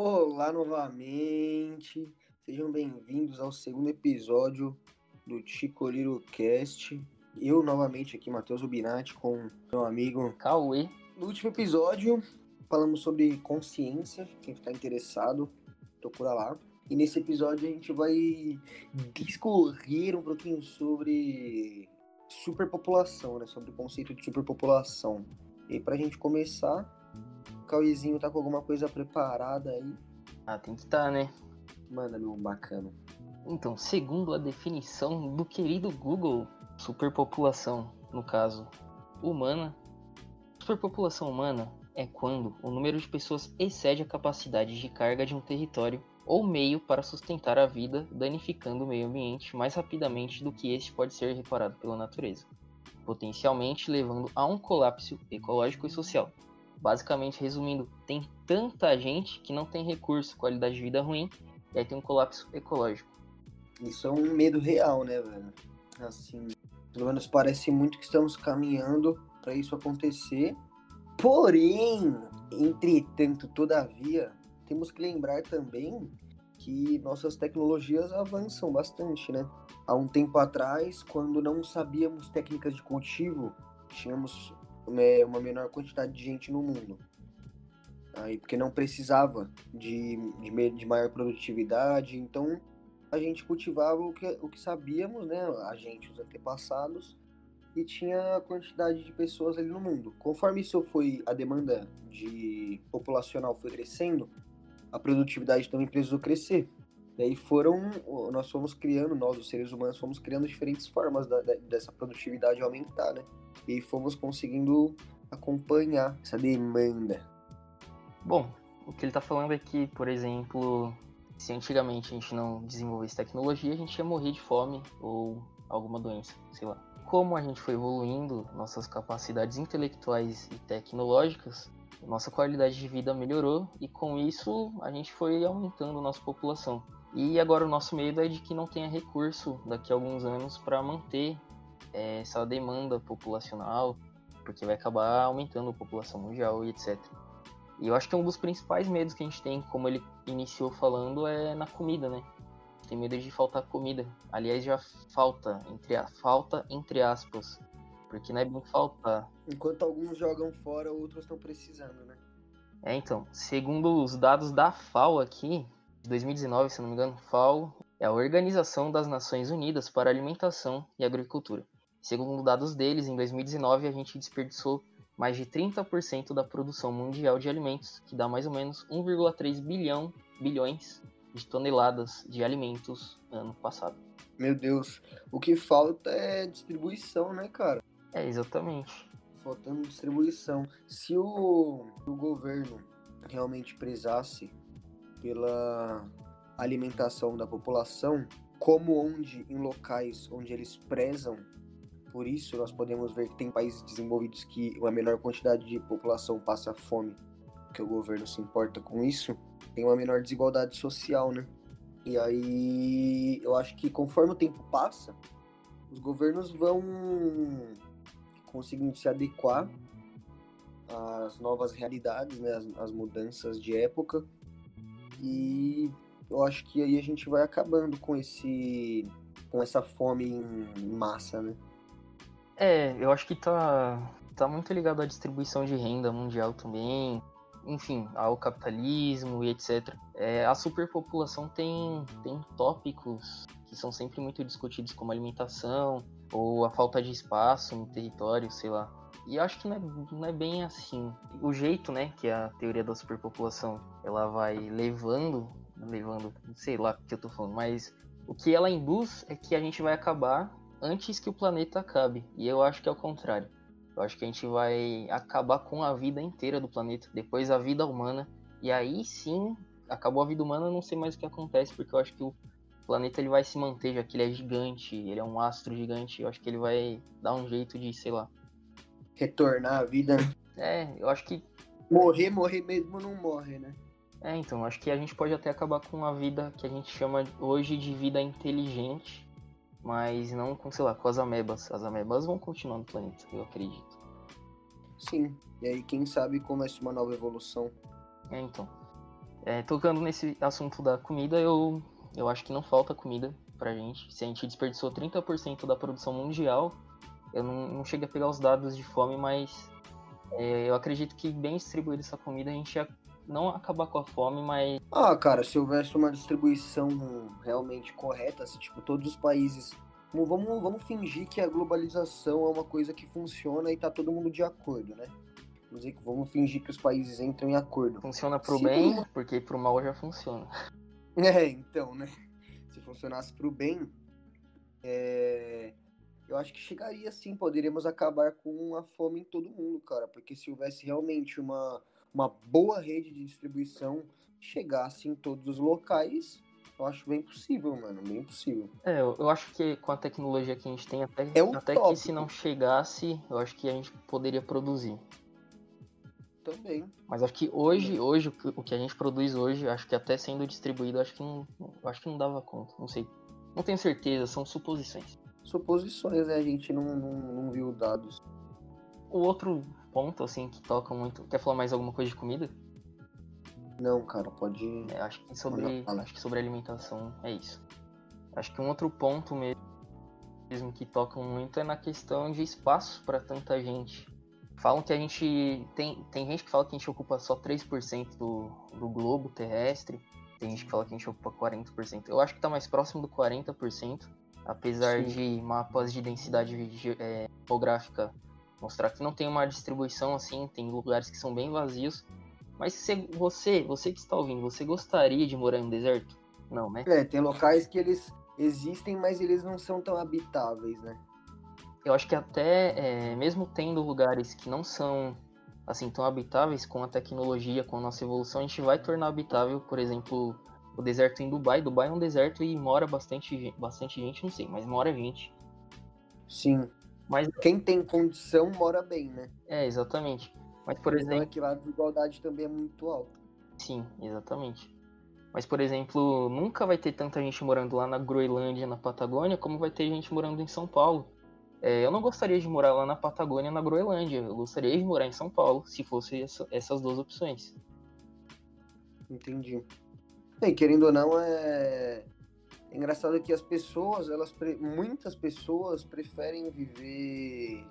Olá novamente, sejam bem-vindos ao segundo episódio do Chicoliro Cast. Eu novamente aqui, Matheus Rubinati, com meu amigo Cauê. No último episódio, falamos sobre consciência. Quem ficar interessado, procura lá. E nesse episódio a gente vai discorrer um pouquinho sobre superpopulação, né? Sobre o conceito de superpopulação. E pra gente começar, o Cauêzinho tá com alguma coisa preparada aí? Ah, tem que estar, tá, né? Manda, meu bacana. Então, segundo a definição do querido Google, superpopulação, no caso, humana. Superpopulação humana é quando o número de pessoas excede a capacidade de carga de um território ou meio para sustentar a vida, danificando o meio ambiente mais rapidamente do que este pode ser reparado pela natureza, potencialmente levando a um colapso ecológico e social. Basicamente, resumindo, tem tanta gente que não tem recurso, qualidade de vida ruim, e aí tem um colapso ecológico. Isso é um medo real, né, velho? Assim, pelo menos parece muito que estamos caminhando para isso acontecer. Porém, entretanto, todavia, temos que lembrar também que nossas tecnologias avançam bastante, né? Há um tempo atrás, quando não sabíamos técnicas de cultivo, tínhamos uma menor quantidade de gente no mundo. Aí, porque não precisava de, de, de maior produtividade, então a gente cultivava o que, o que sabíamos, né? A gente, os antepassados, e tinha a quantidade de pessoas ali no mundo. Conforme isso foi, a demanda de populacional foi crescendo, a produtividade também precisou crescer. E foram, nós fomos criando, nós os seres humanos fomos criando diferentes formas da, dessa produtividade aumentar, né? E fomos conseguindo acompanhar essa demanda. Bom, o que ele está falando é que, por exemplo, se antigamente a gente não desenvolvesse tecnologia, a gente ia morrer de fome ou alguma doença, sei lá. Como a gente foi evoluindo nossas capacidades intelectuais e tecnológicas, nossa qualidade de vida melhorou e com isso a gente foi aumentando nossa população. E agora o nosso medo é de que não tenha recurso daqui a alguns anos para manter é, essa demanda populacional, porque vai acabar aumentando a população mundial e etc. E eu acho que um dos principais medos que a gente tem, como ele iniciou falando, é na comida, né? Tem medo de faltar comida. Aliás, já falta, entre a falta entre aspas, porque não é bem faltar. Enquanto alguns jogam fora, outros estão precisando, né? É, então, segundo os dados da FAO aqui, 2019, se não me engano, FAO é a Organização das Nações Unidas para Alimentação e Agricultura. Segundo dados deles, em 2019 a gente desperdiçou mais de 30% da produção mundial de alimentos, que dá mais ou menos 1,3 bilhão bilhões de toneladas de alimentos ano passado. Meu Deus, o que falta é distribuição, né, cara? É, exatamente. Faltando distribuição. Se o, o governo realmente prezasse pela alimentação da população, como onde em locais onde eles prezam por isso nós podemos ver que tem países desenvolvidos que uma menor quantidade de população passa fome, que o governo se importa com isso, tem uma menor desigualdade social, né? E aí eu acho que conforme o tempo passa, os governos vão conseguindo se adequar às novas realidades, né, as, as mudanças de época. E eu acho que aí a gente vai acabando com esse com essa fome em massa, né? É, eu acho que tá tá muito ligado à distribuição de renda mundial também, enfim, ao capitalismo e etc. É, a superpopulação tem, tem tópicos que são sempre muito discutidos, como alimentação ou a falta de espaço no território, sei lá. E acho que não é, não é bem assim. O jeito, né, que a teoria da superpopulação ela vai levando, levando, sei lá o que eu tô falando, mas o que ela induz é que a gente vai acabar antes que o planeta acabe. E eu acho que é o contrário. Eu acho que a gente vai acabar com a vida inteira do planeta, depois a vida humana. E aí sim, acabou a vida humana, não sei mais o que acontece, porque eu acho que o planeta ele vai se manter, já que ele é gigante, ele é um astro gigante. Eu acho que ele vai dar um jeito de, sei lá. Retornar à vida. É, eu acho que. Morrer, morrer mesmo não morre, né? É, então, acho que a gente pode até acabar com a vida que a gente chama hoje de vida inteligente, mas não com, sei lá, com as amebas. As amebas vão continuar no planeta, eu acredito. Sim, e aí quem sabe começa uma nova evolução. É, então. É, tocando nesse assunto da comida, eu, eu acho que não falta comida pra gente. Se a gente desperdiçou 30% da produção mundial, eu não, não cheguei a pegar os dados de fome, mas é, eu acredito que bem distribuída essa comida a gente ia não acabar com a fome, mas. Ah, cara, se houvesse uma distribuição realmente correta, se tipo, todos os países. Vamos, vamos fingir que a globalização é uma coisa que funciona e tá todo mundo de acordo, né? Vamos fingir que os países entram em acordo. Funciona pro se bem, não... porque pro mal já funciona. É, então, né? Se funcionasse pro bem, é... eu acho que chegaria sim, poderíamos acabar com a fome em todo mundo, cara. Porque se houvesse realmente uma, uma boa rede de distribuição, chegasse em todos os locais, eu acho bem possível, mano, bem possível. É, eu, eu acho que com a tecnologia que a gente tem, até, é até que se não chegasse, eu acho que a gente poderia produzir também. Mas acho que hoje, hoje o que a gente produz hoje, acho que até sendo distribuído, acho que não, acho que não dava conta. Não sei. Não tenho certeza, são suposições. Suposições, né? A gente não, não, não viu dados. O outro ponto, assim, que toca muito. Quer falar mais alguma coisa de comida? Não, cara, pode. É, acho que sobre. Acho que sobre alimentação é isso. Acho que um outro ponto mesmo que toca muito é na questão de espaço para tanta gente. Falam que a gente. Tem, tem gente que fala que a gente ocupa só 3% do, do globo terrestre. Tem gente que fala que a gente ocupa 40%. Eu acho que tá mais próximo do 40%, apesar Sim. de mapas de densidade é, geográfica mostrar que não tem uma distribuição assim, tem lugares que são bem vazios. Mas se você, você que está ouvindo, você gostaria de morar em um deserto? Não, né? É, tem locais que eles existem, mas eles não são tão habitáveis, né? Eu acho que até, é, mesmo tendo lugares que não são assim tão habitáveis com a tecnologia, com a nossa evolução, a gente vai tornar habitável, por exemplo, o deserto em Dubai. Dubai é um deserto e mora bastante, bastante gente, não sei, mas mora gente. Sim. Mas quem tem condição mora bem, né? É, exatamente. Mas por exemplo, é que a desigualdade também é muito alta. Sim, exatamente. Mas, por exemplo, nunca vai ter tanta gente morando lá na Groenlândia, na Patagônia, como vai ter gente morando em São Paulo. É, eu não gostaria de morar lá na Patagônia, na Groenlândia. Eu gostaria de morar em São Paulo, se fosse essa, essas duas opções. Entendi. Bem, querendo ou não, é... é engraçado que as pessoas, elas muitas pessoas preferem viver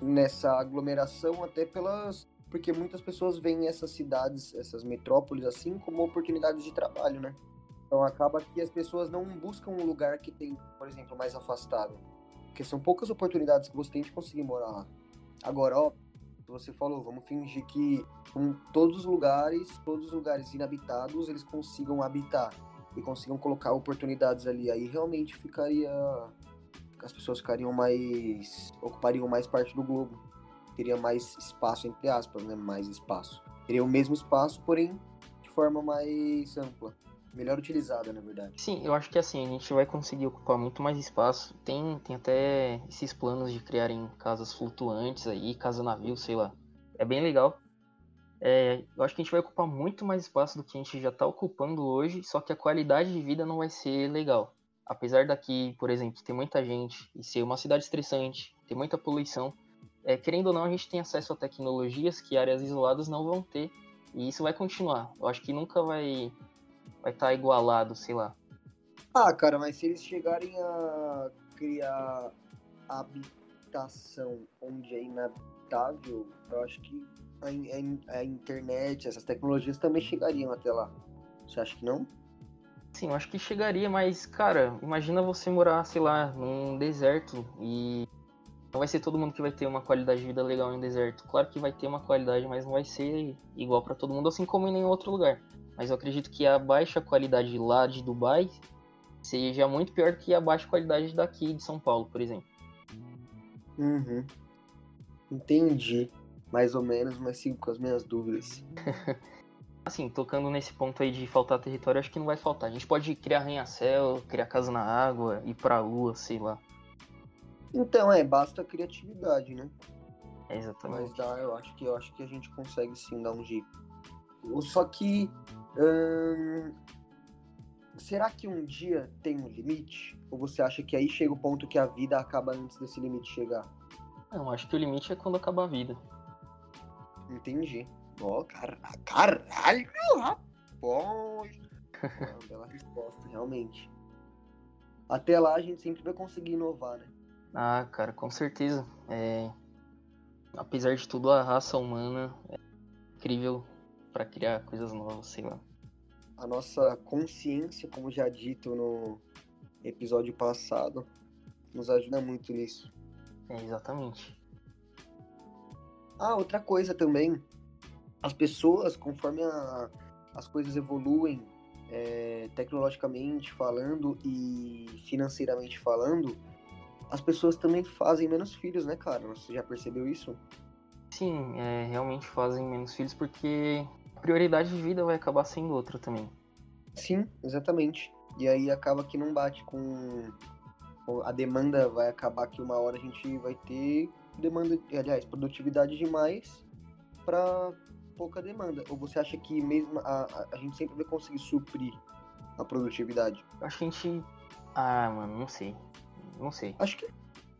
nessa aglomeração até pelas porque muitas pessoas veem essas cidades, essas metrópoles assim como oportunidades de trabalho, né? Então acaba que as pessoas não buscam um lugar que tem, por exemplo, mais afastado porque são poucas oportunidades que você tem de conseguir morar lá. Agora, ó, você falou, vamos fingir que em todos os lugares, todos os lugares inabitados, eles consigam habitar e consigam colocar oportunidades ali. Aí realmente ficaria. As pessoas ficariam mais. ocupariam mais parte do globo. Teria mais espaço, entre aspas, né? Mais espaço. Teria o mesmo espaço, porém de forma mais ampla melhor utilizada, na verdade. Sim, eu acho que assim, a gente vai conseguir ocupar muito mais espaço. Tem, tem até esses planos de criarem casas flutuantes aí, casa navio, sei lá. É bem legal. É, eu acho que a gente vai ocupar muito mais espaço do que a gente já está ocupando hoje, só que a qualidade de vida não vai ser legal. Apesar daqui, por exemplo, ter muita gente e ser uma cidade estressante, ter muita poluição, é, querendo ou não, a gente tem acesso a tecnologias que áreas isoladas não vão ter. E isso vai continuar. Eu acho que nunca vai vai estar tá igualado, sei lá. Ah, cara, mas se eles chegarem a criar habitação onde é inabitável, eu acho que a, a, a internet, essas tecnologias também chegariam até lá. Você acha que não? Sim, eu acho que chegaria, mas, cara, imagina você morar, sei lá, num deserto e não vai ser todo mundo que vai ter uma qualidade de vida legal em um deserto. Claro que vai ter uma qualidade, mas não vai ser igual para todo mundo, assim como em nenhum outro lugar. Mas eu acredito que a baixa qualidade lá de Dubai seja muito pior que a baixa qualidade daqui de São Paulo, por exemplo. Uhum. Entendi. Mais ou menos, mas sigo com as minhas dúvidas. assim, tocando nesse ponto aí de faltar território, acho que não vai faltar. A gente pode criar arranha-céu, criar casa na água, ir pra lua, sei lá. Então, é, basta criatividade, né? É exatamente. Mas dá, eu acho que eu acho que a gente consegue sim dar um jeito. Só que hum, será que um dia tem um limite? Ou você acha que aí chega o ponto que a vida acaba antes desse limite chegar? Não, acho que o limite é quando acaba a vida. Entendi. Ó, oh, car caralho, rapaz! É uma bela resposta, realmente. Até lá a gente sempre vai conseguir inovar, né? Ah, cara, com certeza. É... Apesar de tudo, a raça humana é incrível para criar coisas novas, sei lá. A nossa consciência, como já dito no episódio passado, nos ajuda muito nisso. É, exatamente. Ah, outra coisa também. As pessoas, conforme a, as coisas evoluem, é, tecnologicamente falando e financeiramente falando, as pessoas também fazem menos filhos, né, cara? Você já percebeu isso? Sim, é, realmente fazem menos filhos porque prioridade de vida vai acabar sendo outra também. Sim, exatamente. E aí acaba que não bate com. A demanda vai acabar que uma hora a gente vai ter demanda, aliás, produtividade demais para pouca demanda. Ou você acha que mesmo a, a, gente sempre vai conseguir suprir a produtividade? Acho que a gente. Ah, mano, não sei. Não sei. Acho que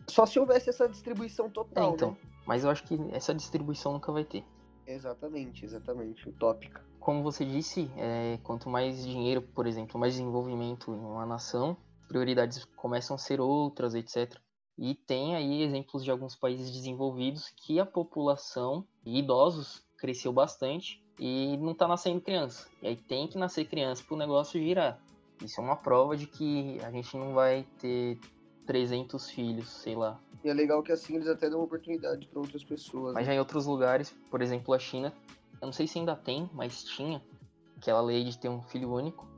só se houvesse essa distribuição total. É, então. Né? Mas eu acho que essa distribuição nunca vai ter. Exatamente, exatamente. Utópica. Como você disse, é, quanto mais dinheiro, por exemplo, mais desenvolvimento em uma nação, prioridades começam a ser outras, etc. E tem aí exemplos de alguns países desenvolvidos que a população e idosos cresceu bastante e não está nascendo criança. E aí tem que nascer criança para o negócio girar. Isso é uma prova de que a gente não vai ter 300 filhos, sei lá. E é legal que assim eles até dão oportunidade para outras pessoas. Mas né? já em outros lugares, por exemplo, a China, eu não sei se ainda tem, mas tinha aquela lei de ter um filho único.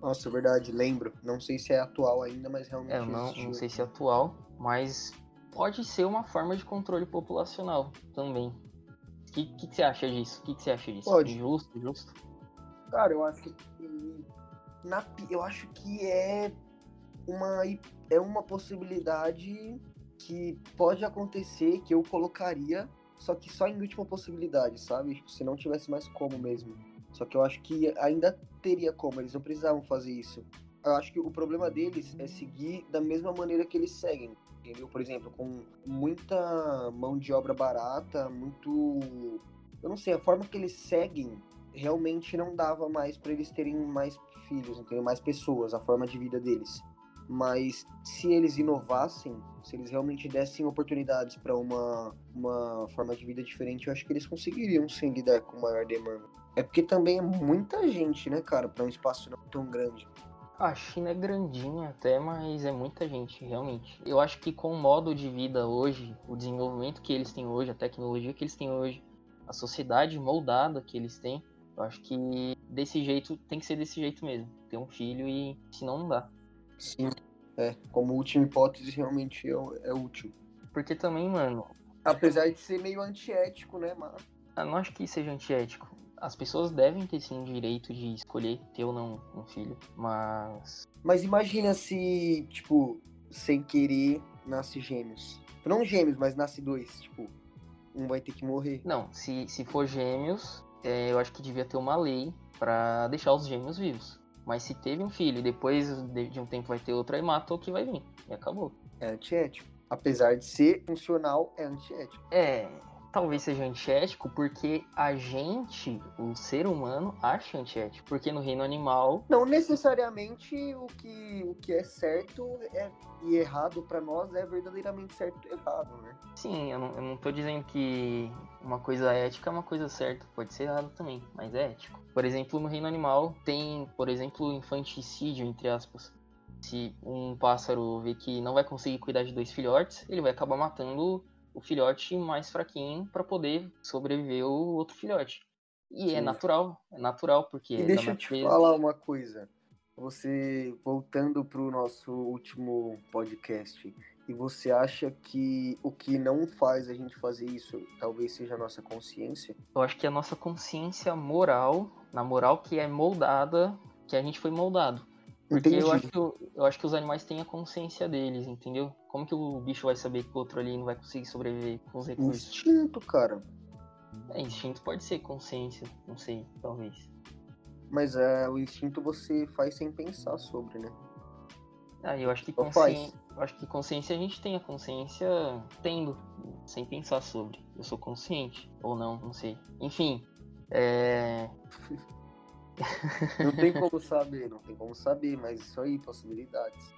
Nossa, é verdade, lembro. Não sei se é atual ainda, mas realmente. É, eu não, existiu. não sei se é atual, mas pode ser uma forma de controle populacional também. O que, que, que você acha disso? O que, que você acha disso? Pode. Justo, justo. Cara, eu acho que. Na, eu acho que é uma, é uma possibilidade que pode acontecer, que eu colocaria, só que só em última possibilidade, sabe? Tipo, Se não tivesse mais como mesmo. Só que eu acho que ainda teria como, eles não precisavam fazer isso. Eu acho que o problema deles é seguir da mesma maneira que eles seguem, entendeu? Por exemplo, com muita mão de obra barata, muito. Eu não sei, a forma que eles seguem realmente não dava mais para eles terem mais filhos, entendeu? Mais pessoas, a forma de vida deles. Mas se eles inovassem, se eles realmente dessem oportunidades para uma, uma forma de vida diferente, eu acho que eles conseguiriam sim lidar com maior demanda. É porque também é muita gente, né, cara, para um espaço não tão grande. A China é grandinha até, mas é muita gente, realmente. Eu acho que com o modo de vida hoje, o desenvolvimento que eles têm hoje, a tecnologia que eles têm hoje, a sociedade moldada que eles têm, eu acho que desse jeito tem que ser desse jeito mesmo. Ter um filho e senão não dá. Sim, é. Como última hipótese, realmente é, é útil. Porque também, mano, Apesar de ser meio antiético, né, mas... eu não acho que seja antiético. As pessoas devem ter sim o direito de escolher ter ou não um filho, mas Mas imagina se, tipo, sem querer, nasce gêmeos. Não gêmeos, mas nasce dois, tipo, um vai ter que morrer. não, se, se for gêmeos, é, eu acho que devia ter uma lei pra deixar os gêmeos vivos. Mas se teve um filho depois de de um tempo vai ter outro, aí mata o que vai vir. E acabou. É antiético. Apesar de ser funcional, é antiético. É, talvez seja antiético porque a gente, o ser humano, acha antiético. Porque no reino animal, Não necessariamente o que, o que é certo é, e errado pra nós é verdadeiramente certo e errado, né? sim, eu não, eu não tô dizendo que uma coisa ética é uma coisa certa. Pode ser errado também, mas é ético. Por exemplo, no reino animal tem, por exemplo, infanticídio, entre aspas. Se um pássaro vê que não vai conseguir cuidar de dois filhotes, ele vai acabar matando o filhote mais fraquinho para poder sobreviver o outro filhote. E é Sim. natural, é natural, porque E é deixa eu te natureza. falar uma coisa. Você, voltando pro nosso último podcast, e você acha que o que não faz a gente fazer isso talvez seja a nossa consciência? Eu acho que a nossa consciência moral, na moral que é moldada, que a gente foi moldado. Porque eu acho, que, o- eu acho que os animais têm a consciência deles, entendeu? Como que o bicho vai saber que o outro ali não vai conseguir sobreviver com os recursos? Instinto, cara. É, instinto pode ser consciência, não sei, talvez. Mas é, o instinto você faz sem pensar sobre, né? Ah, eu acho que consciência, eu acho que consciência a gente tem a consciência tendo, sem pensar sobre. Eu sou consciente ou não, não sei. Enfim, é... Não tem como saber, não tem como saber, mas isso aí, possibilidades.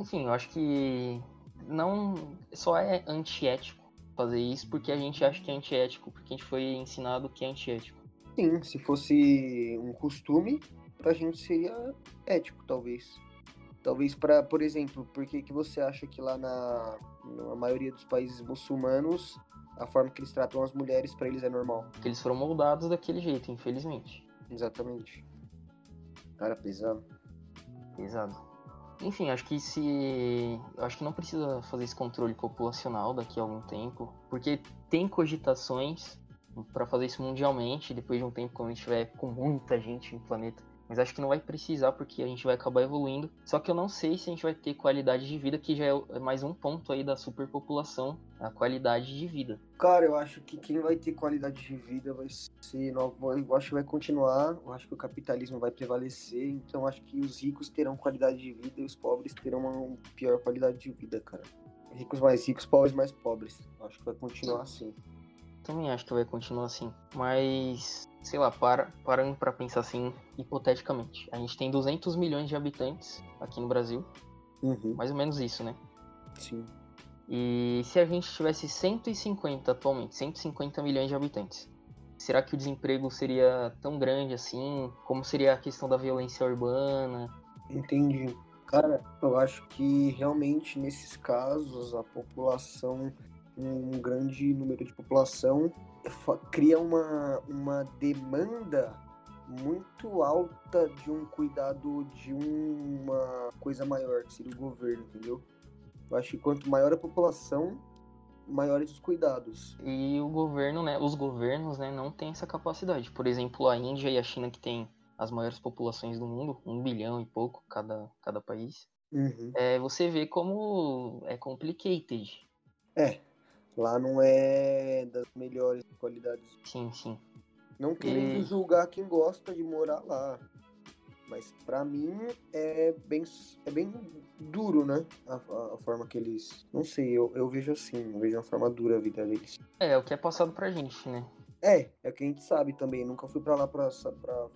Enfim, eu acho que não só é antiético fazer isso porque a gente acha que é antiético, porque a gente foi ensinado que é antiético. Sim, se fosse um costume, pra gente seria ético, talvez. Talvez para, por exemplo, por que, que você acha que lá na, na maioria dos países muçulmanos a forma que eles tratam as mulheres para eles é normal? Porque eles foram moldados daquele jeito, infelizmente. Exatamente. Cara, pesado. Pesado. Enfim, acho que se. Acho que não precisa fazer esse controle populacional daqui a algum tempo, porque tem cogitações para fazer isso mundialmente, depois de um tempo quando a gente tiver com muita gente no planeta. Mas acho que não vai precisar porque a gente vai acabar evoluindo. Só que eu não sei se a gente vai ter qualidade de vida, que já é mais um ponto aí da superpopulação, a qualidade de vida. Cara, eu acho que quem vai ter qualidade de vida vai ser. Eu acho que vai continuar. Eu acho que o capitalismo vai prevalecer. Então acho que os ricos terão qualidade de vida e os pobres terão uma pior qualidade de vida, cara. Ricos mais ricos, pobres mais pobres. Eu acho que vai continuar assim. Também acho que vai continuar assim. Mas sei lá, para, parando para pensar assim, hipoteticamente. A gente tem 200 milhões de habitantes aqui no Brasil. Uhum. Mais ou menos isso, né? Sim. E se a gente tivesse 150 atualmente, 150 milhões de habitantes, será que o desemprego seria tão grande assim? Como seria a questão da violência urbana? Entendi. Cara, eu acho que realmente nesses casos a população, um grande número de população cria uma, uma demanda muito alta de um cuidado de uma coisa maior, que seria o governo, entendeu? Eu acho que quanto maior a população, maiores os cuidados. E o governo, né, os governos, né, não têm essa capacidade. Por exemplo, a Índia e a China que têm as maiores populações do mundo, um bilhão e pouco cada, cada país. Uhum. É, você vê como é complicated. É, Lá não é das melhores qualidades. Sim, sim. Não querendo e... julgar quem gosta de morar lá. Mas para mim é bem, é bem duro, né? A, a, a, forma que eles. Não sei, eu, eu vejo assim, eu vejo uma forma dura a vida deles. É, é o que é passado pra gente, né? É, é o que a gente sabe também. Nunca fui para lá pra, pra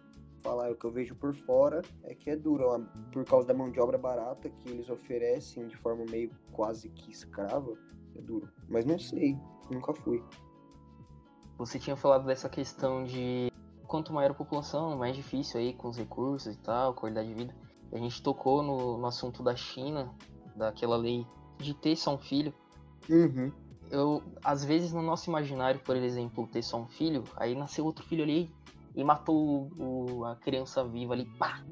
falar. O que eu vejo por fora é que é duro, por causa da mão de obra barata que eles oferecem de forma meio quase que escrava é duro. Mas não sei, nunca fui. Você tinha falado dessa questão de quanto maior a população, mais difícil aí com os recursos e tal, qualidade de vida. A gente tocou no, no assunto da China, daquela lei de ter só um filho. Uhum. Eu, às vezes, no nosso imaginário, por exemplo, ter só um filho, aí nasceu outro filho ali e matou o, a criança viva ali, pá,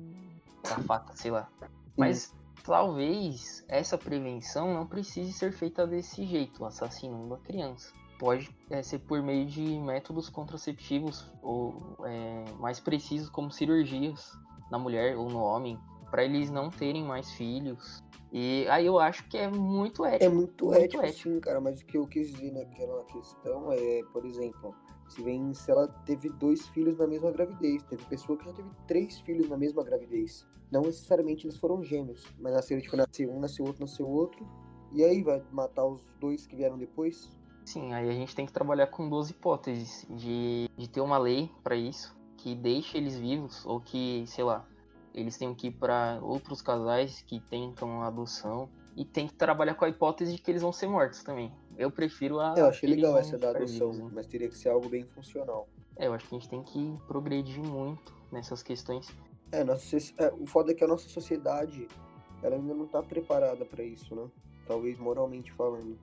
com a faca, sei lá. Mas talvez essa prevenção não precise ser feita desse jeito, assassinando a criança. Pode é, ser por meio de métodos contraceptivos ou é, mais precisos, como cirurgias na mulher ou no homem, para eles não terem mais filhos. E aí eu acho que é muito ético. É muito, muito ético, ético, sim, cara. Mas o que eu quis dizer naquela questão é, por exemplo, se vem se ela teve dois filhos na mesma gravidez. Teve pessoa que já teve três filhos na mesma gravidez. Não necessariamente eles foram gêmeos, mas nasceu, tipo, nasceu um, nasceu outro, nasceu outro. E aí vai matar os dois que vieram depois? Sim, aí a gente tem que trabalhar com duas hipóteses de, de ter uma lei para isso que deixe eles vivos ou que, sei lá, eles tenham que ir para outros casais que tentam adoção e tem que trabalhar com a hipótese de que eles vão ser mortos também. Eu prefiro a. Eu achei legal essa da adoção, né? mas teria que ser algo bem funcional. É, eu acho que a gente tem que progredir muito nessas questões. É, nossa, é, o foda é que a nossa sociedade ela ainda não tá preparada para isso, né? Talvez moralmente falando.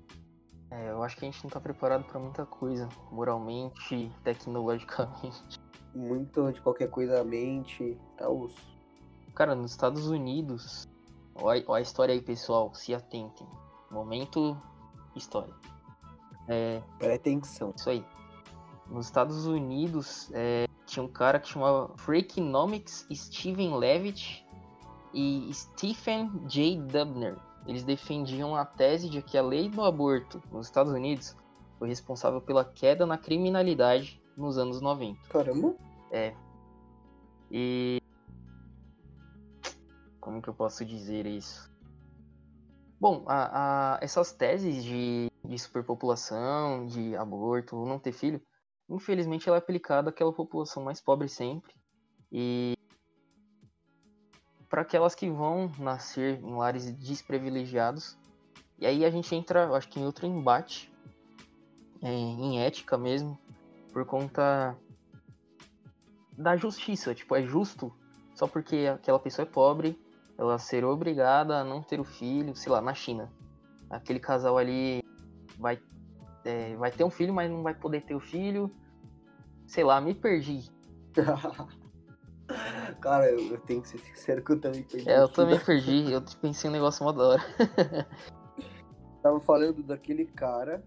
É, eu acho que a gente não tá preparado para muita coisa, moralmente, tecnologicamente. Muito de qualquer coisa a mente, tá osso. Cara, nos Estados Unidos, olha a história aí, pessoal, se atentem. Momento história. É, Pretensão. Isso aí. Nos Estados Unidos, é, tinha um cara que chamava Freakonomics Steven Levitt e Stephen J. Dubner. Eles defendiam a tese de que a lei do aborto nos Estados Unidos foi responsável pela queda na criminalidade nos anos 90. Caramba! É. E. Como que eu posso dizer isso? Bom, a, a, essas teses de, de superpopulação, de aborto, não ter filho, infelizmente ela é aplicada àquela população mais pobre sempre. E para aquelas que vão nascer em lares desprivilegiados. E aí a gente entra, acho que em outro embate, é, em ética mesmo, por conta da justiça. Tipo, é justo só porque aquela pessoa é pobre, ela ser obrigada a não ter o filho, sei lá, na China. Aquele casal ali vai, é, vai ter um filho, mas não vai poder ter o filho. Sei lá, me perdi. Cara, eu, eu, tenho que ser sincero que eu também perdi. É, eu também perdi. Eu pensei um negócio mó da hora. tava falando daquele cara.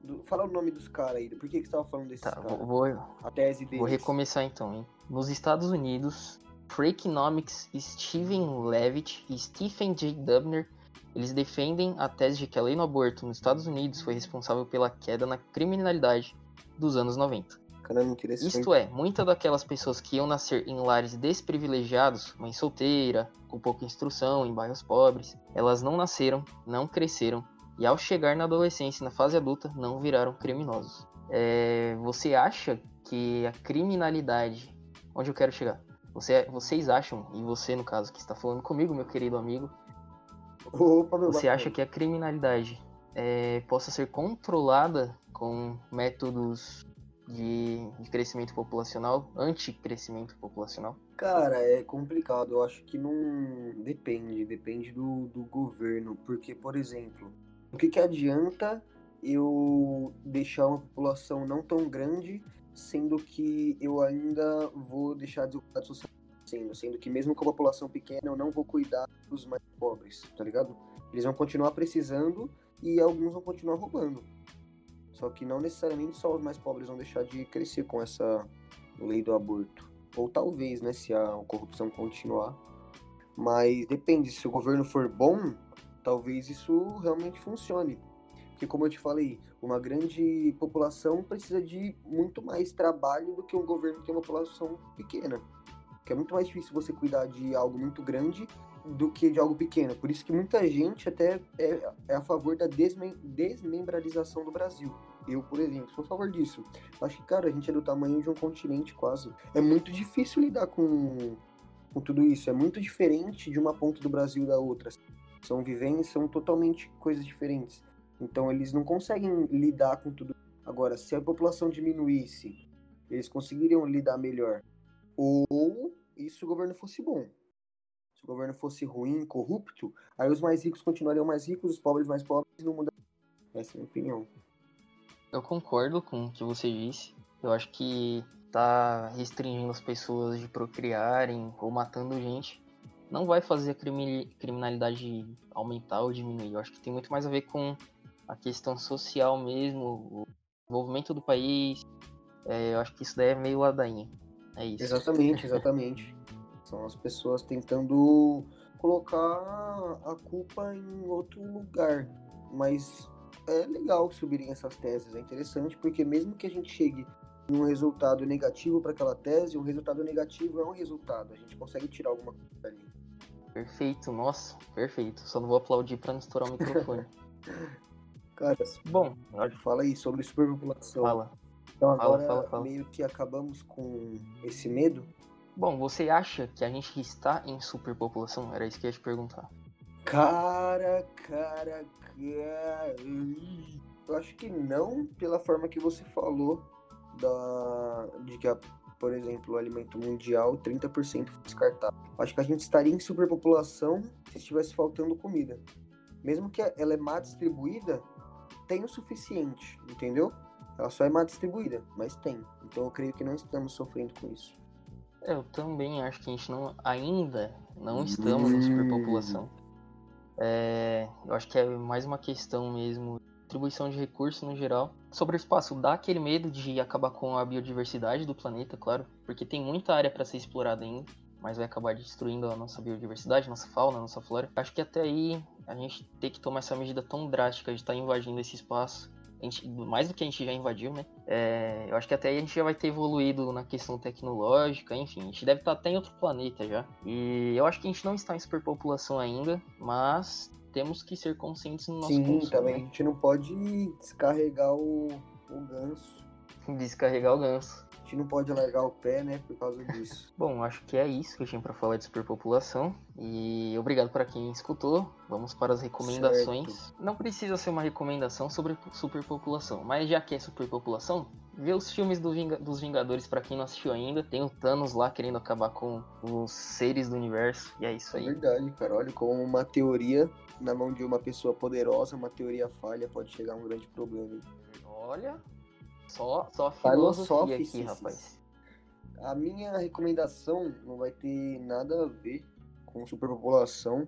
Do... Fala o nome dos caras aí. Por que, que você tava falando desses tá, caras? Vou, a tese deles. Vou recomeçar então, hein? Nos Estados Unidos, Freakonomics, Steven Levitt e Stephen J. Dubner eles defendem a tese de que a lei no aborto nos Estados Unidos foi responsável pela queda na criminalidade dos anos 90. Caramba. Isto é, muitas daquelas pessoas que iam nascer em lares desprivilegiados, mãe solteira, com pouca instrução, em bairros pobres, elas não nasceram, não cresceram e ao chegar na adolescência, na fase adulta, não viraram criminosos. É, você acha que a criminalidade. Onde eu quero chegar? Você, vocês acham, e você no caso que está falando comigo, meu querido amigo, Opa, meu você acha que a criminalidade é, possa ser controlada com métodos de, de crescimento populacional, anti-crescimento populacional? Cara, é complicado. Eu acho que não depende, depende do, do governo. Porque, por exemplo, o que, que adianta eu deixar uma população não tão grande, sendo que eu ainda vou deixar social sendo, sendo que mesmo com a população pequena eu não vou cuidar dos mais pobres, tá ligado? Eles vão continuar precisando e alguns vão continuar roubando. Só que não necessariamente só os mais pobres vão deixar de crescer com essa lei do aborto. Ou talvez, né, se a corrupção continuar. Mas depende, se o governo for bom, talvez isso realmente funcione. Porque como eu te falei, uma grande população precisa de muito mais trabalho do que um governo que tem uma população pequena. Porque é muito mais difícil você cuidar de algo muito grande do que de algo pequeno. Por isso que muita gente até é, é a favor da desmem desmembralização do Brasil. Eu, por exemplo, sou a favor disso. Acho que, cara, a gente é do tamanho de um continente quase. É muito difícil lidar com, com tudo isso. É muito diferente de uma ponta do Brasil da outra. São vivências, são totalmente coisas diferentes. Então eles não conseguem lidar com tudo. Agora, se a população diminuísse, eles conseguiriam lidar melhor. Ou e se o governo fosse bom. Se o governo fosse ruim, corrupto, aí os mais ricos continuariam mais ricos, os pobres mais pobres não muda. Essa é a minha opinião. Eu concordo com o que você disse. Eu acho que tá restringindo as pessoas de procriarem ou matando gente não vai fazer a criminalidade aumentar ou diminuir. Eu acho que tem muito mais a ver com a questão social mesmo, o desenvolvimento do país. É, eu acho que isso daí é meio ladainha. É isso. Exatamente, exatamente. São as pessoas tentando colocar a culpa em outro lugar. Mas é legal subirem essas teses, é interessante, porque mesmo que a gente chegue em um resultado negativo para aquela tese, um resultado negativo é um resultado, a gente consegue tirar alguma coisa dali. Perfeito, nossa, perfeito. Só não vou aplaudir para não estourar o microfone. Cara, bom, fala aí sobre superpopulação. Fala. Então agora fala, fala, fala. meio que acabamos com esse medo. Bom, você acha que a gente está em superpopulação? Era isso que eu ia te perguntar. Cara, cara, cara. Eu acho que não, pela forma que você falou da de que, a, por exemplo, o alimento mundial 30% foi descartado. Acho que a gente estaria em superpopulação se estivesse faltando comida. Mesmo que ela é má distribuída, tem o suficiente, entendeu? Ela só é má distribuída, mas tem. Então eu creio que não estamos sofrendo com isso. Eu também acho que a gente não, ainda não estamos em superpopulação. É, eu acho que é mais uma questão mesmo, distribuição de recursos no geral. Sobre o espaço, dá aquele medo de acabar com a biodiversidade do planeta, claro, porque tem muita área para ser explorada ainda, mas vai acabar destruindo a nossa biodiversidade, nossa fauna, nossa flora. Acho que até aí a gente tem que tomar essa medida tão drástica de estar tá invadindo esse espaço gente, mais do que a gente já invadiu, né? É, eu acho que até aí a gente já vai ter evoluído na questão tecnológica, enfim, a gente deve estar até em outro planeta já. E eu acho que a gente não está em superpopulação ainda, mas temos que ser conscientes no nosso Sim, consumo. também a gente não pode descarregar o, o ganso Descarregar o ganso. A gente não pode largar o pé, né, por causa disso. Bom, acho que é isso que eu tinha para falar de superpopulação. E obrigado para quem escutou. Vamos para as recomendações. Certo. Não precisa ser uma recomendação sobre superpopulação, mas já que é superpopulação, vê os filmes do Vinga dos Vingadores para quem não assistiu ainda. Tem o Thanos lá querendo acabar com os seres do universo. E é isso aí. É verdade, cara. Olha como uma teoria na mão de uma pessoa poderosa, uma teoria falha, pode chegar a um grande problema. Olha, só, só filosofia aqui, rapaz. A minha recomendação não vai ter nada a ver com superpopulação,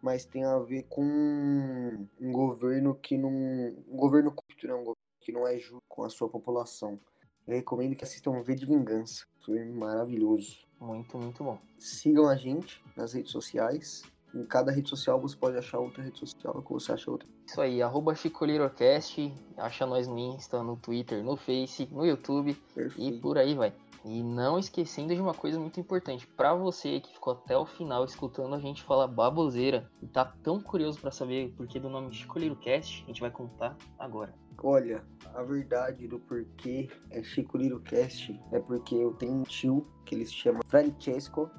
mas tem a ver com um governo que não. Um governo corrupto, né? Um governo que não é justo com a sua população. Eu recomendo que assistam V de Vingança. Foi maravilhoso. Muito, muito bom. Sigam a gente nas redes sociais. Em cada rede social você pode achar outra rede social que você acha outra. Isso aí, arroba ChicoLirocast, acha nós no Insta, no Twitter, no Face, no YouTube Perfeito. e por aí vai. E não esquecendo de uma coisa muito importante, para você que ficou até o final escutando a gente falar baboseira e tá tão curioso para saber o porquê do nome Chico Cast, a gente vai contar agora. Olha, a verdade do porquê é Chico Cast é porque eu tenho um tio que ele se chama Francesco,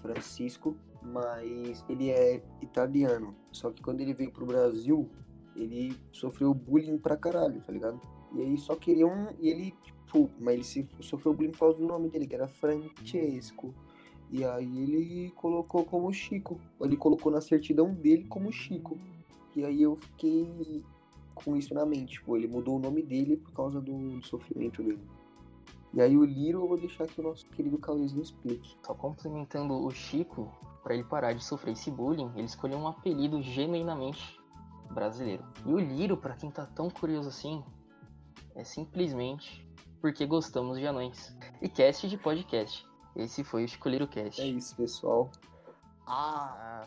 Francisco, mas ele é italiano. Só que quando ele veio pro Brasil, ele sofreu bullying pra caralho, tá ligado? E aí só queriam. E ele, tipo, mas ele se, sofreu bullying por causa do nome dele, que era Francesco. E aí ele colocou como Chico. Ele colocou na certidão dele como Chico. E aí eu fiquei com isso na mente. Tipo, ele mudou o nome dele por causa do, do sofrimento dele. E aí o Liro eu vou deixar que o nosso querido Cauêzinho explique. Só complementando o Chico, para ele parar de sofrer esse bullying, ele escolheu um apelido genuinamente brasileiro. E o Liro, para quem tá tão curioso assim, é simplesmente porque gostamos de anões. E cast de podcast. Esse foi o Chico Liro Cast. É isso, pessoal. Ah,